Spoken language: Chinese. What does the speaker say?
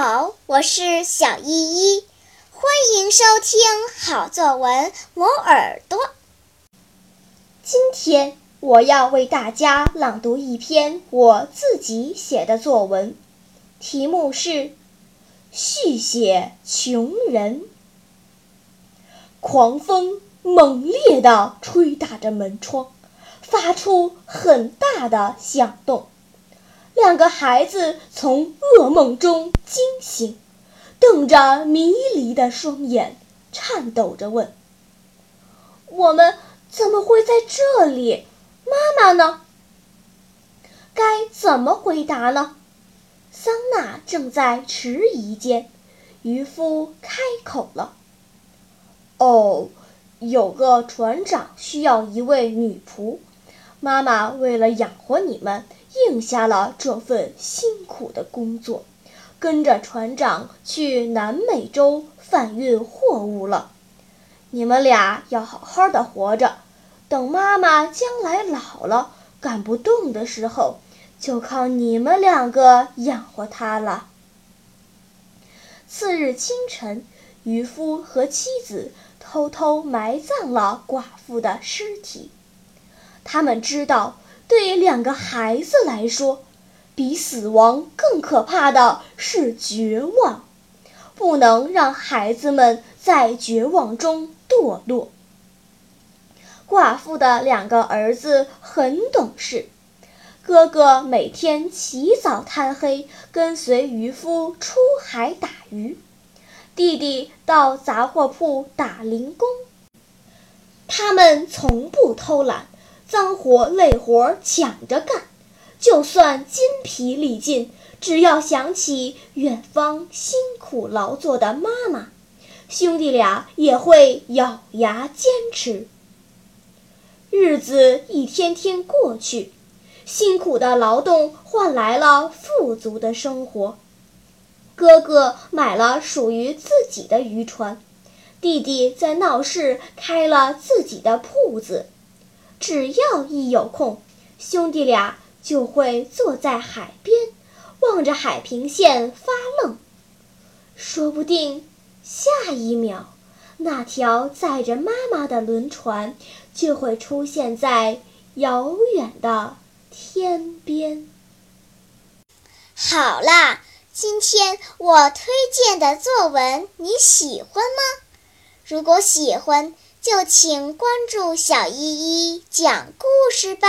好我是小依依，欢迎收听好作文磨耳朵。今天我要为大家朗读一篇我自己写的作文，题目是《续写穷人》。狂风猛烈地吹打着门窗，发出很大的响动。两个孩子从噩梦中惊醒，瞪着迷离的双眼，颤抖着问：“我们怎么会在这里？妈妈呢？该怎么回答呢？”桑娜正在迟疑间，渔夫开口了：“哦，有个船长需要一位女仆，妈妈为了养活你们。”应下了这份辛苦的工作，跟着船长去南美洲贩运货物了。你们俩要好好的活着，等妈妈将来老了干不动的时候，就靠你们两个养活她了。次日清晨，渔夫和妻子偷偷埋葬了寡妇的尸体，他们知道。对两个孩子来说，比死亡更可怕的是绝望，不能让孩子们在绝望中堕落。寡妇的两个儿子很懂事，哥哥每天起早贪黑跟随渔夫出海打鱼，弟弟到杂货铺打零工，他们从不偷懒。脏活累活抢着干，就算筋疲力尽，只要想起远方辛苦劳作的妈妈，兄弟俩也会咬牙坚持。日子一天天过去，辛苦的劳动换来了富足的生活。哥哥买了属于自己的渔船，弟弟在闹市开了自己的铺子。只要一有空，兄弟俩就会坐在海边，望着海平线发愣。说不定下一秒，那条载着妈妈的轮船就会出现在遥远的天边。好啦，今天我推荐的作文你喜欢吗？如果喜欢，就请关注小依依讲故事吧。